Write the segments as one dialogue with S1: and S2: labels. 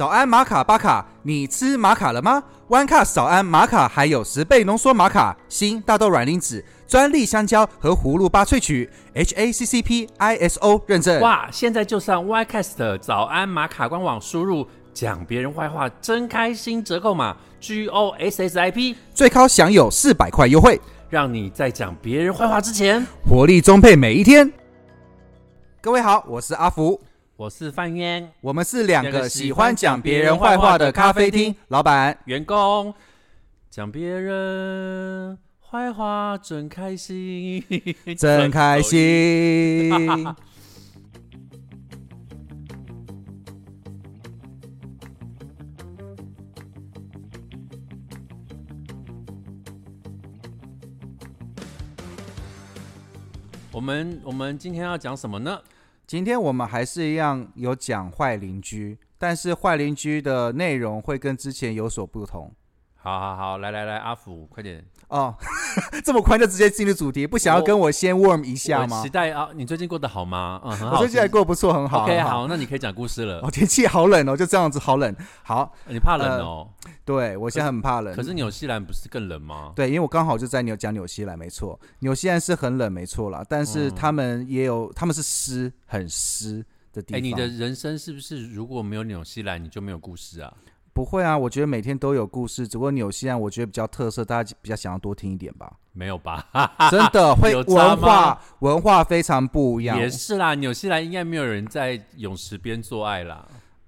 S1: 早安玛卡巴卡，你吃玛卡了吗？One Cup 早安玛卡还有十倍浓缩玛卡、新大豆软磷脂、专利香蕉和葫芦巴萃取，HACCP ISO 认证。
S2: 哇！现在就上 YCast 的早安玛卡官网，输入讲别人坏话真开心折扣码 G O S S I P，
S1: 最高享有四百块优惠，
S2: 让你在讲别人坏话之前，
S1: 活力充沛每一天。各位好，我是阿福，
S2: 我是范渊
S1: 我们是两个喜欢讲别人坏话的咖啡厅老板。
S2: 员工，讲别人坏话真开心，
S1: 真开心。
S2: 我们我们今天要讲什么呢？
S1: 今天我们还是一样有讲坏邻居，但是坏邻居的内容会跟之前有所不同。
S2: 好好好，来来来，阿福，快点
S1: 哦。这么快就直接进入主题，不想要跟我先 warm 一下吗
S2: 期？待啊！你最近过得好吗？嗯，很好。
S1: 我最近还过得不错，很好。
S2: OK，
S1: 很
S2: 好，那你可以讲故事了。
S1: 哦，天气好冷哦，就这样子，好冷。好，
S2: 你怕冷哦？
S1: 对我现在很怕冷。
S2: 可是纽西兰不是更冷吗？
S1: 对，因为我刚好就在纽讲纽西兰，没错，纽西兰是很冷，没错啦，但是
S2: 嗯
S1: 他们也有，他们是湿，很湿的地
S2: 哎、
S1: 方。
S2: 你的人生是不是如果没有纽西兰，你就没有故事啊？
S1: 不会啊？我觉得每天都有故事，只不过纽西兰我觉得比较特色，大家比较想要多听一点吧。
S2: 没有吧？
S1: 真的 会
S2: 有
S1: 文化文化非常不一样。
S2: 也是啦，纽西兰应该没有人在泳池边做爱啦。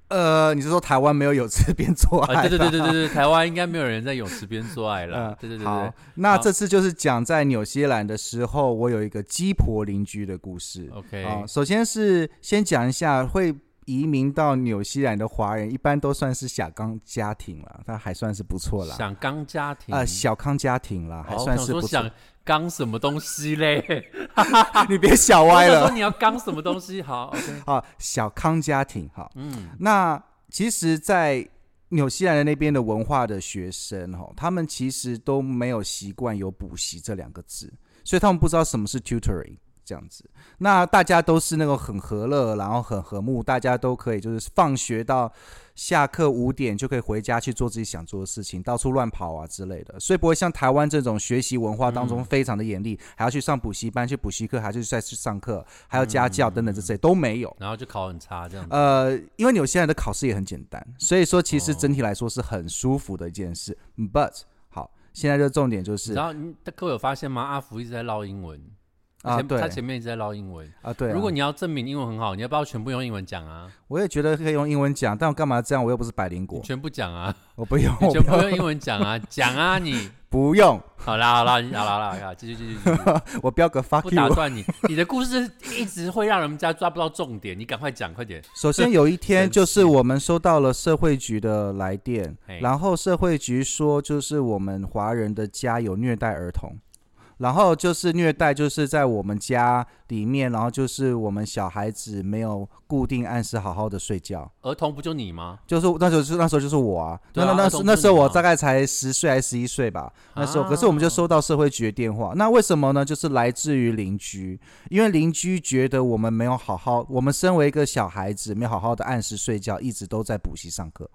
S1: 呃，你是说台湾没有泳池边做爱、
S2: 啊，对对对对对对，台湾应该没有人在泳池边做爱了。
S1: 呃
S2: 对对对
S1: 好
S2: 对，
S1: 那
S2: 好
S1: 这次就是讲在纽西兰的时候，我有一个鸡婆邻居的故事。
S2: ，OK，、
S1: 啊，首先是先讲一下会移民到纽西兰的华人，一般都算是小康家庭了，他还算是不错啦。
S2: 小康家庭
S1: 呃，小康家庭啦，还
S2: 哦
S1: 算是不错
S2: 我想。刚什么东西嘞？
S1: 你别想歪了
S2: 你要刚什么东西？好，OK，
S1: 啊！小康家庭好，
S2: 嗯，
S1: 那其实，在纽西兰的那边的文化的学生哈，他们其实都没有习惯有补习这两个字，所以他们不知道什么是 tutoring 这样子。那大家都是那个很和乐，然后很和睦，大家都可以就是放学到下课五点就可以回家去做自己想做的事情，到处乱跑啊之类的，所以不会像台湾这种学习文化当中非常的严厉，还要去上补习班、去补习课，还是再去上课，还要家教等等这些都没有。
S2: 然后就考很差这样子。
S1: 呃，因为纽西兰的考试也很简单，所以说其实
S2: 哦
S1: 整体来说是很舒服的一件事。But 好，现在的重点就是
S2: 然后你各位有发现吗？阿福一直在唠英文
S1: 啊，
S2: 前
S1: 对
S2: 他前面一直在唠英文。
S1: 啊，对啊，
S2: 如果你要证明英文很好，你要不要全部用英文讲啊？
S1: 我也觉得可以用英文讲，但我干嘛这样？我又不是百灵
S2: 你
S1: 果，
S2: 全部讲啊，
S1: 我不用，
S2: 全部用英文讲啊，讲啊你。
S1: 不用，
S2: 好啦好啦好啦好啦，好啦继续继续继续，
S1: 我标个 fuck
S2: 不打
S1: you。
S2: 断你。你的故事一直会让人家抓不到重点，你赶快讲，快点。
S1: 首先有一天，就是我们收到了社会局的来电，然后社会局说，就是我们华人的家有虐待儿童。然后就是虐待，就是在我们家里面，然后就是我们小孩子没有固定按时好好的睡觉，
S2: 儿童不就你吗？
S1: 就是那时候是那时候就是我啊，
S2: 啊
S1: 那那那
S2: 儿童不是
S1: 那时候我大概才十岁还是十一岁吧，那时候，可是我们就
S2: 啊
S1: 收到社会局的电话，那为什么呢？就是来自于邻居，因为邻居觉得我们没有好好，我们身为一个小孩子，没有好好的按时睡觉，一直都在补习上课，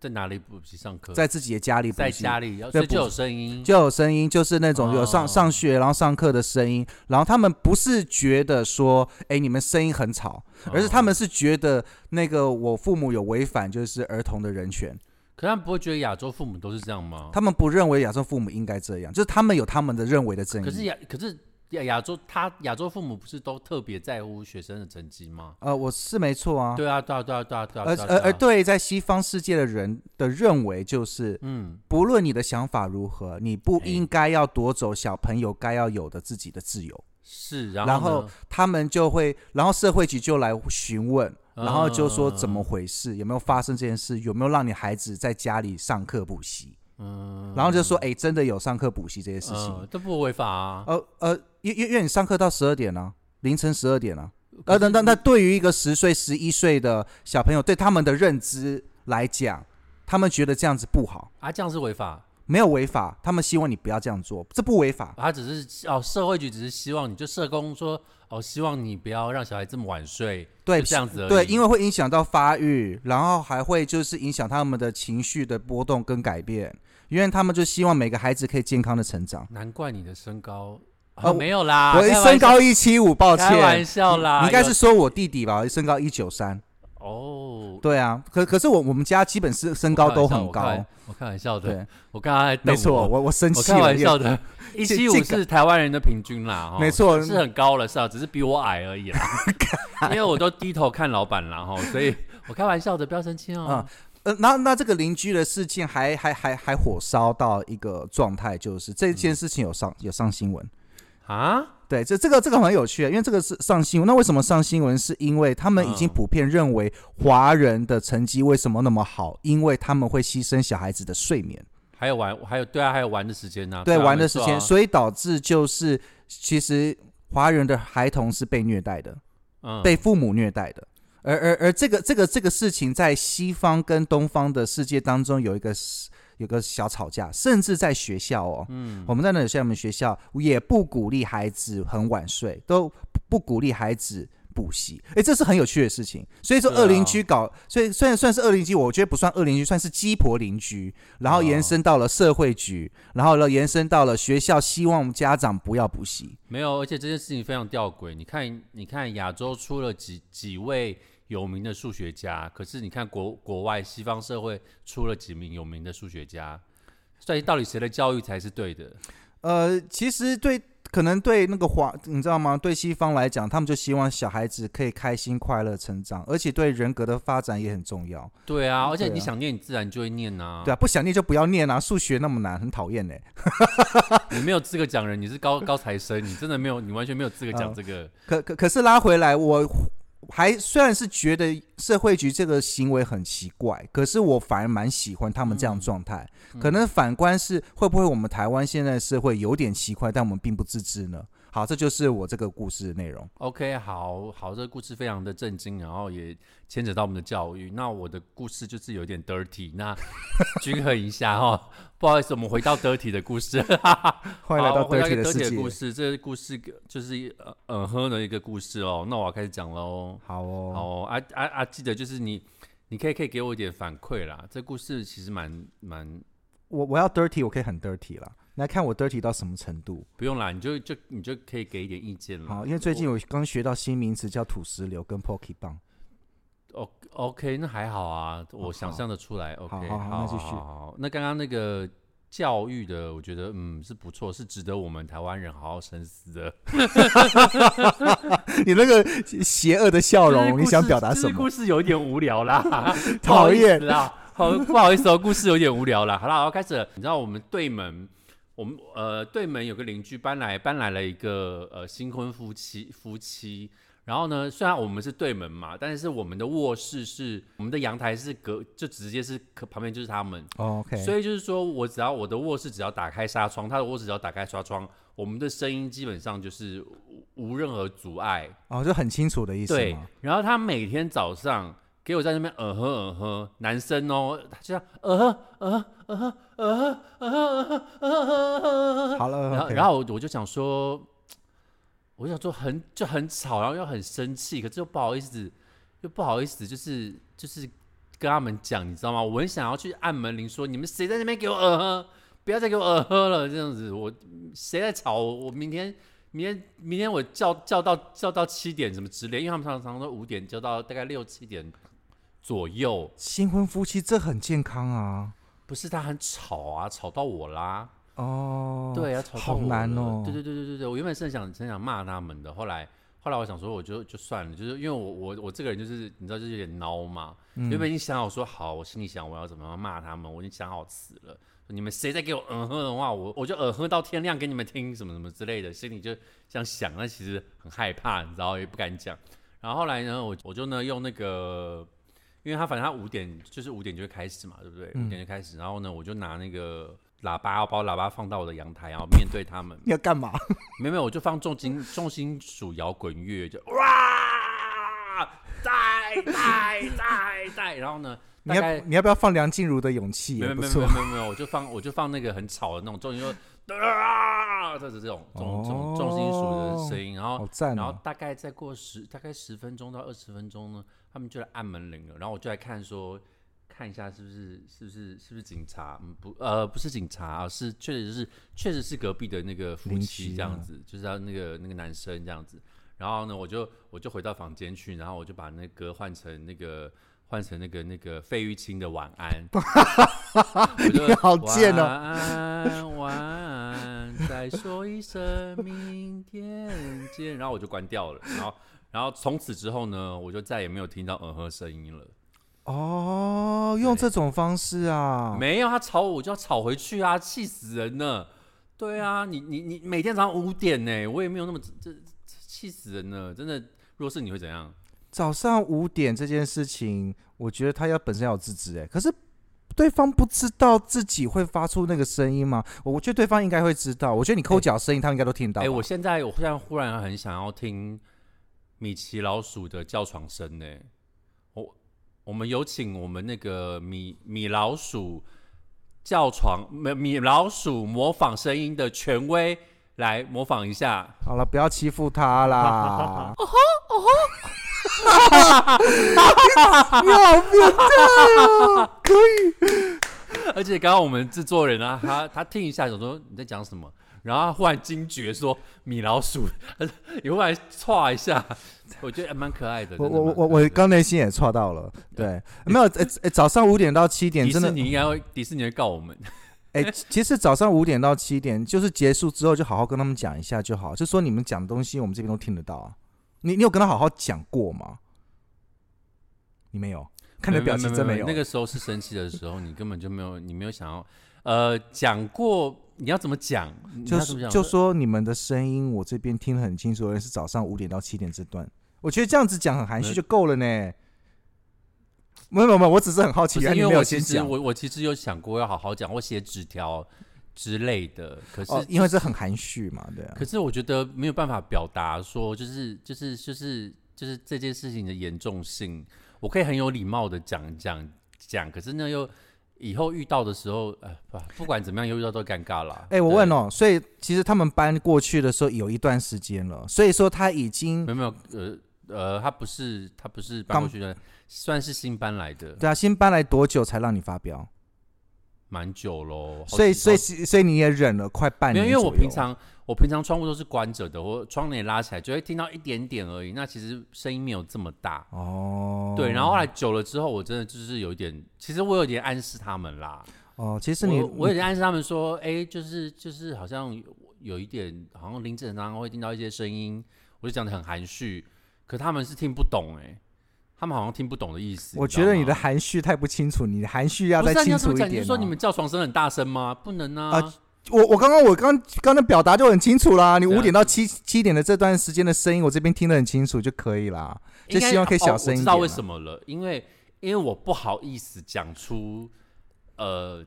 S2: 在哪里补习上课？
S1: 在自己的家里补
S2: 在
S1: 习，
S2: 家里，
S1: 在补
S2: 所以就有声音。
S1: 就有声音，就是那种有上、
S2: 哦
S1: 上学然后上课的声音，然后他们不是觉得说，哎，你们声音很吵，而是他们是觉得那个我父母有违反就是儿童的人权。
S2: 可他们不会觉得亚洲父母都是这样吗？
S1: 他们不认为亚洲父母应该这样，就是他们有他们的认为的正义。
S2: 可是亚可是亚亚洲他亚洲父母不是都特别在乎学生的成绩吗？
S1: 呃，我是没错啊，
S2: 对啊，对啊，对啊，对啊，对啊。
S1: 而而而，对在西方世界的人的认为就是，
S2: 嗯，
S1: 不论你的想法如何，你不
S2: 嘿
S1: 应该要夺走小朋友该要有的自己的自由。
S2: 是，然
S1: 然后他们就会，然后社会局就来询问，然后就说
S2: 嗯
S1: 怎么回事，有没有发生这件事，有没有让你孩子在家里上课补习，
S2: 嗯，
S1: 然后就说，哎，真的有上课补习这些事情。
S2: 嗯，这不违法啊。
S1: 呃呃，因因因为你上课到十二点呢、凌晨十二点啊。呃，那那那对于一个十岁、十一岁的小朋友，对他们的认知来讲，他们觉得这样子不好，
S2: 啊，这样是违法。
S1: 没有违法，他们希望你不要这样做，这不违法。
S2: 他只是哦，社会局只是希望你就社工说哦，希望你不要让小孩这么晚睡，
S1: 对
S2: 这样子而已。
S1: 对，因为会影响到发育，然后还会就是影响他们的情绪的波动跟改变，因为他们就希望每个孩子可以健康的成长。
S2: 难怪你的身高
S1: 呃
S2: 啊没有啦，
S1: 我身高一七五，抱歉
S2: 开玩
S1: 歉，
S2: 笑啦，
S1: 你应该是说我弟弟吧？身高一九三。
S2: 哦，
S1: 对啊，可可是我我们家基本是身高都很高
S2: 我开玩。笑的，
S1: 对，
S2: 我刚刚
S1: 没错，
S2: 我
S1: 我我生气了。
S2: 玩笑的，一七五是台湾人的平均啦，哈
S1: 没错
S2: 是很高了，是啊，只是比我矮而已啦。因为我都低头看老板了，哈，所以我开玩笑的，不要生气哦
S1: 啊。呃，那那这个邻居的事情还还还还火烧到一个状态，就是这件事情有上有上新闻。
S2: 啊，
S1: 对，这这个这个很有趣，因为这个是上新闻。那为什么上新闻？是因为他们已经
S2: 嗯
S1: 普遍认为华人的成绩为什么那么好？因为他们会牺牲小孩子的睡眠，
S2: 还有玩，还有对啊，还有玩的时间呢，
S1: 对
S2: 啊
S1: 玩的时间，
S2: 啊
S1: 所以导致就是其实华人的孩童是被虐待的，
S2: 嗯，
S1: 被父母虐待的。而而而这个这个这个事情在西方跟东方的世界当中有一个有个小吵架，甚至在学校哦，
S2: 嗯，
S1: 我们在那有些我们学校也不鼓励孩子很晚睡，都不鼓励孩子补习。哎，这是很有趣的事情。所以说，二邻居搞，所以虽然算是二邻居，我觉得不算二邻居，算是鸡婆邻居。然后延伸到了社会局，然后呢延伸到了学校，希望家长不要补习。
S2: 没有，而且这件事情非常吊诡。你看，你看亚洲出了几几位有名的数学家，可是你看国国外西方社会出了几名有名的数学家，所以到底谁的教育才是对的？
S1: 呃，其实对，可能对那个华，你知道吗？对西方来讲，他们就希望小孩子可以开心快乐成长，而且对人格的发展也很重要。
S2: 对啊，而且你想念，你自然就会念啊、
S1: 对啊，不想念就不要念啊，数学那么难，很讨厌呢。
S2: 你没有资格讲人，你是高高材生，你真的没有，你完全没有资格讲
S1: 嗯
S2: 这个。
S1: 可可可是拉回来，我还虽然是觉得社会局这个行为很奇怪，可是我反而蛮喜欢他们这样状态。可能反观是会不会我们台湾现在社会有点奇怪，但我们并不自知呢？好，这就是我这个故事的内容。
S2: OK，好好，这个故事非常的震惊，然后也牵扯到我们的教育。那我的故事就是有点 dirty，那 均衡一下哈。不好意思，我们回到 dirty 的故事。
S1: 欢迎来到 dirty 的
S2: dirty
S1: 世界。
S2: 的故事，这个故事就是呃嗯哼的一个故事哦。那我要开始讲喽。
S1: 好哦，
S2: 好哦，啊啊啊！记得就是你，你可以可以给我一点反馈啦。这故事其实蛮蛮
S1: 我我要 dirty，我可以很 dirty 啦。来看我 dirty 到什么程度。
S2: 不用啦，你就就你就可以给一点意见了。
S1: 好，因为最近我刚学到新名词叫土石流跟 pocky 棒。
S2: O OK，那还好啊，我想象的出来。OK，
S1: 好好那继续
S2: 好那刚刚那个教育的，我觉得嗯是不错，是值得我们台湾人好好深思的。
S1: 你那个邪恶的笑容，你想表达什么？
S2: 故事有点无聊啦，不
S1: 讨厌
S2: 啦，好不好意思哦，故事有点无聊啦。好啦，我要开始了。你知道我们对门，我们呃对门有个邻居搬来搬来了一个呃新婚夫妻夫妻。然后呢，虽然我们是对门嘛，但是我们的卧室是我们的阳台是隔，就直接是可旁边就是他们。
S1: 哦 OK，
S2: 所以就是说我只要我的卧室只要打开纱窗，他的卧室只要打开纱窗，我们的声音基本上就是无无任何阻碍。
S1: 哦，就很清楚的意思
S2: 对？，然后他每天早上给我在那边呃哼呃哼男生哦就这样呃哼呃哼呃哼呃哼呃哼呃哼呃哼
S1: 好了
S2: 然后然后我就想说我想说很就很吵然后又很生气可是又不好意思又不好意思就是就是跟他们讲你知道吗？我很想要去按门铃说你们谁在那边给我呃哼不要再给我呃哼了这样子。我谁在吵我？明天明天明天我叫叫到叫到七点什么之类因为他们常常都五点叫到大概六七点左右。
S1: 新婚夫妻这很健康啊。
S2: 不是他很吵啊，吵到我啦。
S1: 哦，
S2: 对啊，吵到
S1: 好
S2: 我好
S1: 难哦
S2: 对对对对对对，我原本是很想很想骂他们的，后来后来我想说，我就就算了，就是因为我我我这个人就是你知道，就是有点孬嘛。
S1: 嗯
S2: 原本已经想好说好，我心里想我要怎么样骂他们，我已经想好词了。你们谁再给我嗯哼的话，我我就嗯哼到天亮给你们听什么什么之类的，心里就这样想，那其实很害怕，你知道，也不敢讲。然后后来呢，我我就呢用那个，因为他反正他五点就是五点就会开始嘛，对不对？五、点就开始，然后呢，我就拿那个喇叭，我把我喇叭放到我的阳台，然后面对他们。
S1: 你要干嘛？
S2: 没有没有，我就放重金重金属摇滚乐，就哇，在在在在，然后呢，
S1: 你要你要不要放梁静茹的勇气
S2: 没有没有没有没有，我就放我就放那个很吵的那种重音，就啊，这是这种这种这种重金属的声音，然后然后
S1: 哦！
S2: 大概再过十大概十分钟到二十分钟呢，他们就来按门铃了，然后我就来看说。看一下是不是是不是是不是警察？嗯，不，呃，不是警察啊，是确实是确实是隔壁的那个夫妻这样子，就是他那个那个男生这样子。然后呢，我就我就回到房间去，然后我就把那歌换成那个换成那个那个费玉清的晚安。
S1: 你好贱哦
S2: 晚安，晚安，再说一声明天见。然后我就关掉了，然后然后从此之后呢，我就再也没有听到嗯哼声音了。
S1: 哦，用这种方式啊，
S2: 没有，他吵我，我就要吵回去啊，气死人了。对啊，你你你每天早上五点呢，我也没有那么这这气死人了，真的。如果是你会怎样？
S1: 早上五点这件事情，我觉得他要本身要有自知哎，可是对方不知道自己会发出那个声音吗？我我觉得对方应该会知道。我觉得你抠脚声音，他们应该都听到
S2: 哎、
S1: 吧。
S2: 我现在我现在忽然很想要听米奇老鼠的叫床声呢。我我们有请我们那个米米老鼠叫床米米老鼠模仿声音的权威来模仿一下。
S1: 好了，不要欺负他啦！你好变态哦！可以，
S2: 而且刚刚我们制作人啊，他他听一下，想说你在讲什么，然后他忽然惊觉说米老鼠，也忽然歘一下，我觉得还蛮可爱的。
S1: 我我我我刚内心也错到了，对，没有，呃呃，早上五点到七点
S2: 迪
S1: 真的
S2: 士尼应该会迪士尼会告我们。
S1: 哎、其实早上五点到七点，就是结束之后就好好跟他们讲一下就好，就说你们讲的东西我们这边都听得到啊。你你有跟他好好讲过吗？你没有，看你的表情真没有。
S2: 那个时候是生气的时候，你根本就没有，你没有想要，呃，讲过你要怎么讲，
S1: 就是就说你们的声音我这边听得很清楚，而且是早上五点到七点这段，我觉得这样子讲很含蓄就够了呢。没有没有，我只是很好奇，
S2: 因为我其
S1: 有先讲。
S2: 实我我其实有想过要好好讲我写纸条之类的，可是、
S1: 哦，因为这很含蓄嘛，对啊。
S2: 可是我觉得没有办法表达说，就是就是就是就是这件事情的严重性，我可以很有礼貌的讲讲讲，可是呢又以后遇到的时候，哎，不不管怎么样，又遇到都尴尬了。
S1: 哎、我
S2: 对
S1: 问哦，所以其实他们搬过去的时候有一段时间了，所以说他已经
S2: 没有没有，呃呃，他不是他不是搬
S1: 刚
S2: 过去的，算是新搬来的，
S1: 对啊，新搬来多久才让你发飙？
S2: 蛮久喽。
S1: 所以所以所以你也忍了快半
S2: 没有，
S1: 年
S2: 因为我平常我平常窗户都是关着的，我窗帘拉起来就会听到一点点而已，那其实声音没有这么大。
S1: 哦，
S2: 对，然后后来久了之后，我真的就是有一点，其实我有点暗示他们啦。
S1: 哦，其实你
S2: 我我有点暗示他们说，哎、就是就是好像有有一点，好像凌晨常常会听到一些声音，我就讲的很含蓄，可他们是听不懂、哎，他们好像听不懂的意思。
S1: 我觉得你的含蓄太不清楚，你的含蓄要再清楚一点、啊。
S2: 是说你们叫床声很大声吗？不能啊。
S1: 啊我我刚刚我刚刚的表达就很清楚啦，你五点到七七点的这段时间的声音，我这边听得很清楚就可以啦。就希望可以小
S2: 哦
S1: 声一点、
S2: 我知道为什么了，因为因为我不好意思讲出呃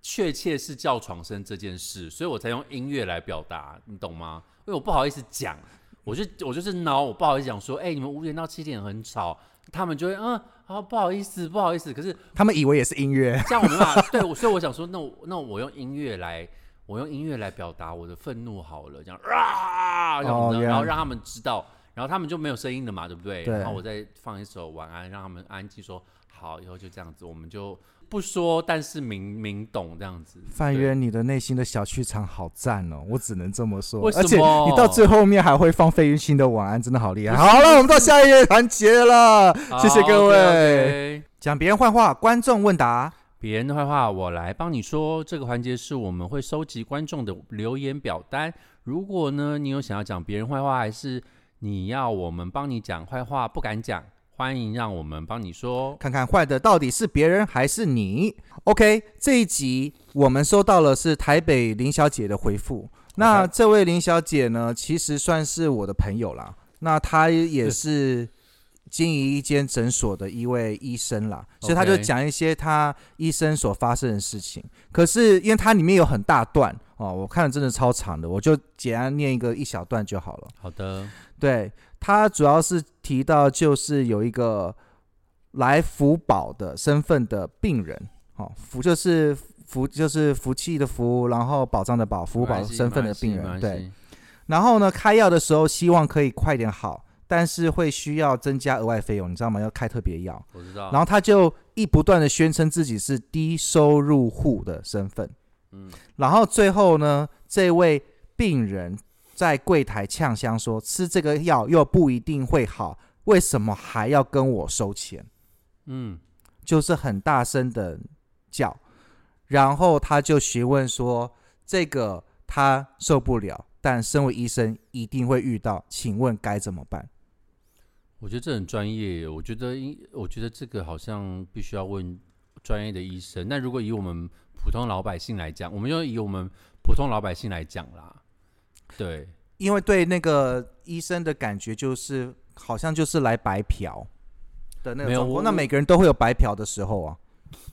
S2: 确切是叫床声这件事，所以我才用音乐来表达，你懂吗？因为我不好意思讲，我就我就是挠，我不好意思讲说，哎、你们五点到七点很吵，他们就会嗯，好不好意思，不好意思，可是
S1: 他们以为也是音乐。
S2: 这样我没办法，对，我所以我想说，那我那我用音乐来，我用音乐来表达我的愤怒好了，这样啊，然后让他们知道，然后他们就没有声音了嘛，对不对？
S1: 对
S2: 然后我再放一首晚安，让他们安静说好，以后就这样子，我们就不说，但是明明懂这样子。
S1: 范渊，你的内心的小剧场好赞哦，我只能这么说。而且你到最后面还会放费玉清的晚安，真的好厉害。好了，我们到下一页环节了，谢谢各位。讲别人坏话，观众问答。
S2: 别人的坏话我来帮你说。这个环节是我们会收集观众的留言表单。如果呢，你有想要讲别人坏话，还是你要我们帮你讲坏话不敢讲，欢迎让我们帮你说。
S1: 看看坏的到底是别人还是你。OK，这一集我们收到了是台北林小姐的回复。那这位林小姐呢，其实算是我的朋友啦。那她也是经营一间诊所的一位医生啦，所以她就讲一些她医生所发生的事情。可是因为它里面有很大段哦，我看了真的超长的，我就简单念一个一小段就好了。
S2: 好的，
S1: 对他主要是提到就是有一个来福保的身份的病人，好、福就是福就是福气的福，然后保障的保，福保
S2: 没关系
S1: 身份的病人，对。然后呢，开药的时候希望可以快点好，但是会需要增加额外费用，你知道吗？要开特别药。
S2: 我知道。
S1: 然后他就一不断的宣称自己是低收入户的身份，
S2: 嗯，
S1: 然后最后呢，这位病人在柜台呛香说，吃这个药又不一定会好，为什么还要跟我收钱？
S2: 嗯，
S1: 就是很大声的叫，然后他就询问说，这个他受不了，但身为医生一定会遇到，请问该怎么办？
S2: 我觉得这很专业。我觉得应，我觉得这个好像必须要问专业的医生。那如果以我们普通老百姓来讲，我们就以我们普通老百姓来讲啦。对，
S1: 因为对那个医生的感觉就是，好像就是来白嫖的那
S2: 没有
S1: 种状况。
S2: 我
S1: 那每个人都会有白嫖的时候啊。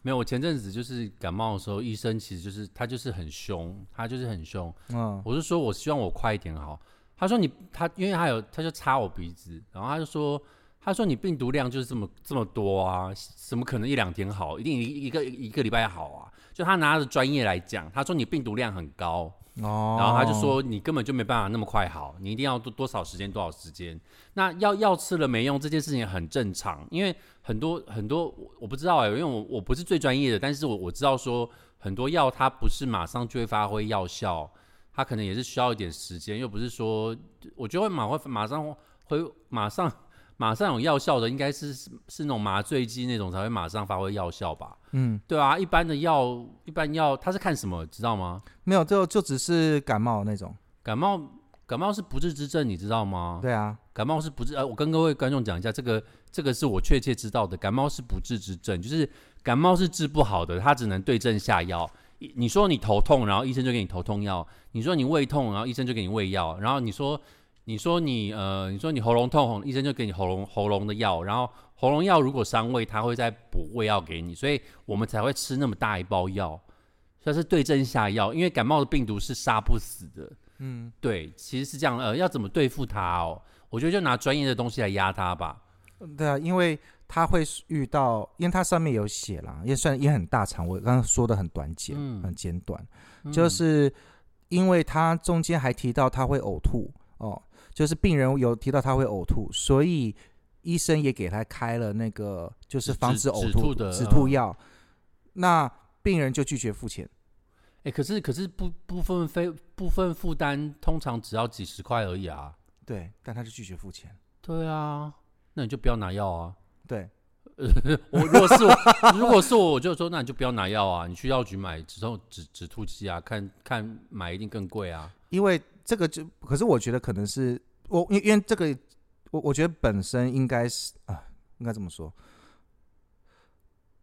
S2: 没有，我前阵子就是感冒的时候，医生其实就是他就是很凶，他就是很凶。
S1: 嗯
S2: 我是说我希望我快一点好。他说你他因为他有他就擦我鼻子，然后他就说他说你病毒量就是这么这么多啊，怎么可能一两天好？一定一一个一个礼拜好啊？就他拿着专业来讲，他说你病毒量很高，
S1: 哦，
S2: 然后他就说你根本就没办法那么快好，你一定要多多少时间多少时间。那药药吃了没用这件事情很正常，因为很多很多我我不知道哎、因为我我不是最专业的，但是我我知道说很多药它不是马上就会发挥药效，它可能也是需要一点时间，又不是说我觉得会马会马上会马上马上有药效的，应该是是是那种麻醉剂那种才会马上发挥药效吧？
S1: 嗯，
S2: 对啊，一般的药一般药它是看什么知道吗？
S1: 没有，就就只是感冒那种。
S2: 感冒感冒是不治之症，你知道吗？
S1: 对啊，
S2: 感冒是不治，呃，我跟各位观众讲一下，这个这个是我确切知道的，感冒是不治之症，就是感冒是治不好的，它只能对症下药。你你说你头痛，然后医生就给你头痛药；你说你胃痛，然后医生就给你胃药；然后你说你说你呃你说你喉咙痛，医生就给你喉咙喉咙的药，然后喉咙药如果伤胃，他会再补胃药给你，所以我们才会吃那么大一包药，它是对症下药，因为感冒的病毒是杀不死的。
S1: 嗯，
S2: 对，其实是这样。呃，要怎么对付它哦？我觉得就拿专业的东西来压它吧。
S1: 对啊，因为它会遇到，因为它上面有写啦，也算也很大长，我刚刚说的很短简，
S2: 嗯
S1: 很简短，
S2: 嗯
S1: 就是因为它中间还提到它会呕吐哦，就是病人有提到他会呕吐，所以医生也给他开了那个就是防止
S2: 止
S1: 呕吐
S2: 的
S1: 止吐
S2: 嗯
S1: 药，那病人就拒绝付钱。
S2: 哎、可是可是部部分非部分负担通常只要几十块而已啊。
S1: 对，但他就拒绝付钱。
S2: 对啊，那你就不要拿药啊。
S1: 对，
S2: 我如果是我，如果是我，我就说那你就不要拿药啊，你去药局买止痛止止吐剂啊，看看买一定更贵啊。
S1: 因为这个就，可是我觉得可能是我，因因为这个，我我觉得本身应该是啊，应该这么说，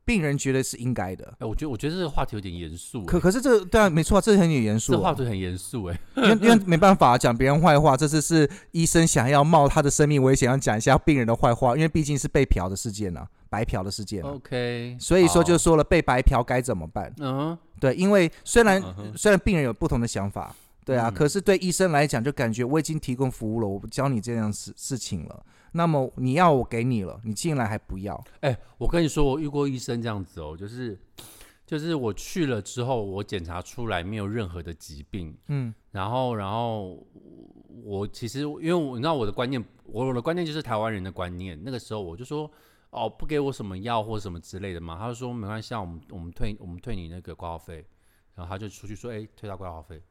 S1: 病人觉得是应该的。
S2: 哎、我觉得我觉得这个话题有点严肃、欸，
S1: 可可是这个对啊，没错啊，这很有严肃、啊，
S2: 这话题很严肃哎。
S1: 因为因为没办法讲别人坏话，这次是医生想要冒他的生命危险，要讲一下病人的坏话，因为毕竟是被嫖的事件啊，白嫖的事件、啊
S2: ，OK，
S1: 所以说就说了被白嫖该怎么办？
S2: 嗯哼
S1: 对，因为虽然、
S2: 嗯哼
S1: 虽然病人有不同的想法，对啊，
S2: 嗯。
S1: 可是对医生来讲，就感觉我已经提供服务了，我教你这样事事情了，那么你要我给你了，你竟然还不要，
S2: 哎、我跟你说，我遇过医生这样子哦，就是就是我去了之后，我检查出来没有任何的疾病，
S1: 嗯。
S2: 然后然后我其实因为我你知道我的观念，我的观念就是台湾人的观念，那个时候我就说哦，不给我什么药或什么之类的嘛，他就说没关系，啊，我们我们退我们退你那个挂号费，然后他就出去说，哎、退他挂号费。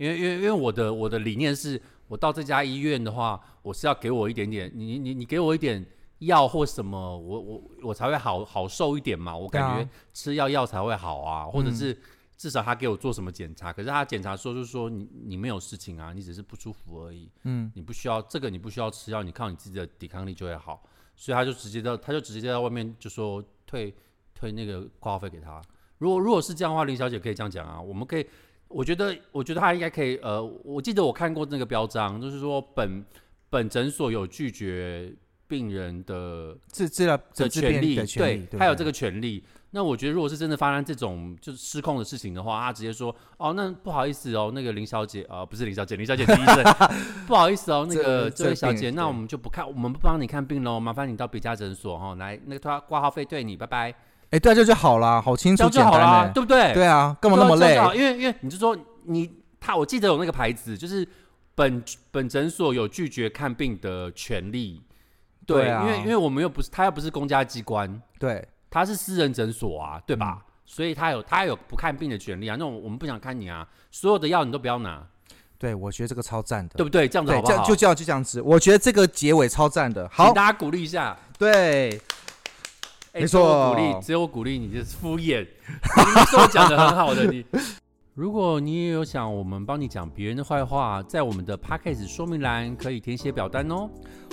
S2: 因为因为因为我的我的理念是，我到这家医院的话，我是要给我一点点，你你你给我一点药或什么，我我我才会好好受一点嘛。我感觉吃药药才会好啊，或者
S1: 嗯
S2: 是至少他给我做什么检查，可是他检查说就是说你你没有事情啊，你只是不舒服而已，
S1: 嗯
S2: 你不需要这个你不需要吃药，你靠你自己的抵抗力就会好。所以他就直接到他就直接在外面就说退退那个挂号费给他。如果如果是这样的话，林小姐可以这样讲啊，我们可以。我觉得，我觉得他应该可以。呃，我记得我看过那个标章，就是说本本诊所有拒绝病人的
S1: 治治疗
S2: 的权利，
S1: 的权利，
S2: 还有这
S1: 个
S2: 个权利。那我觉得，如果是真的发生这种就是失控的事情的话，他直接说：“哦，那不好意思哦，那个林小姐，呃，不是林小姐，林小姐是医生，不好意思哦，那个
S1: 这
S2: 这位小姐，那我们就不看，我们不帮你看病喽，麻烦你到别家诊所哈，来那个挂挂号费对你，拜拜，
S1: 哎，对啊，这就好啦，好清楚
S2: 这样就好啦，对不对？
S1: 对啊，干嘛那么累
S2: 啊因为因为你就说你他，我记得有那个牌子，就是本本诊所有拒绝看病的权利。对，
S1: 对啊
S2: 因为因为我们又不是他又不是公家机关，
S1: 对，
S2: 他是私人诊所啊，对吧？
S1: 嗯
S2: 所以他有他有不看病的权利啊。那我我们不想看你啊，所有的药你都不要拿，
S1: 对，我觉得这个超赞的，
S2: 对不对？这样子好，不好？
S1: 这样就这样就这样子，我觉得这个结尾超赞的。好
S2: 请，大家鼓励一下。
S1: 对，
S2: 哎
S1: 没
S2: 错我鼓
S1: 错
S2: 励，只有我鼓励你，就是敷衍。你是我讲的很好的，你。如果你也有想我们帮你讲别人的坏话，在我们的 podcast 说明栏可以填写表单哦。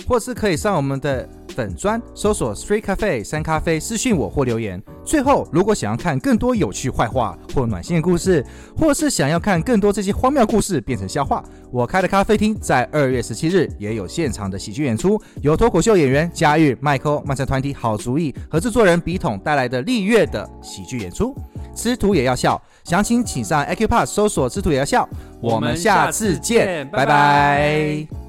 S1: 或是可以上我们的粉砖搜索 Street Cafe 三咖啡私讯我或留言。最后，如果想要看更多有趣坏话或暖心的故事，或是想要看更多这些荒谬故事变成笑话，我开的咖啡厅在二月十七日也有现场的喜剧演出，有脱口秀演员嘉玉、麦克、曼城团体好主意和制作人笔筒带来的立月的喜剧演出。吃土也要笑，详情请上 Acupass 搜索“吃土也要笑”。我们下次见，拜拜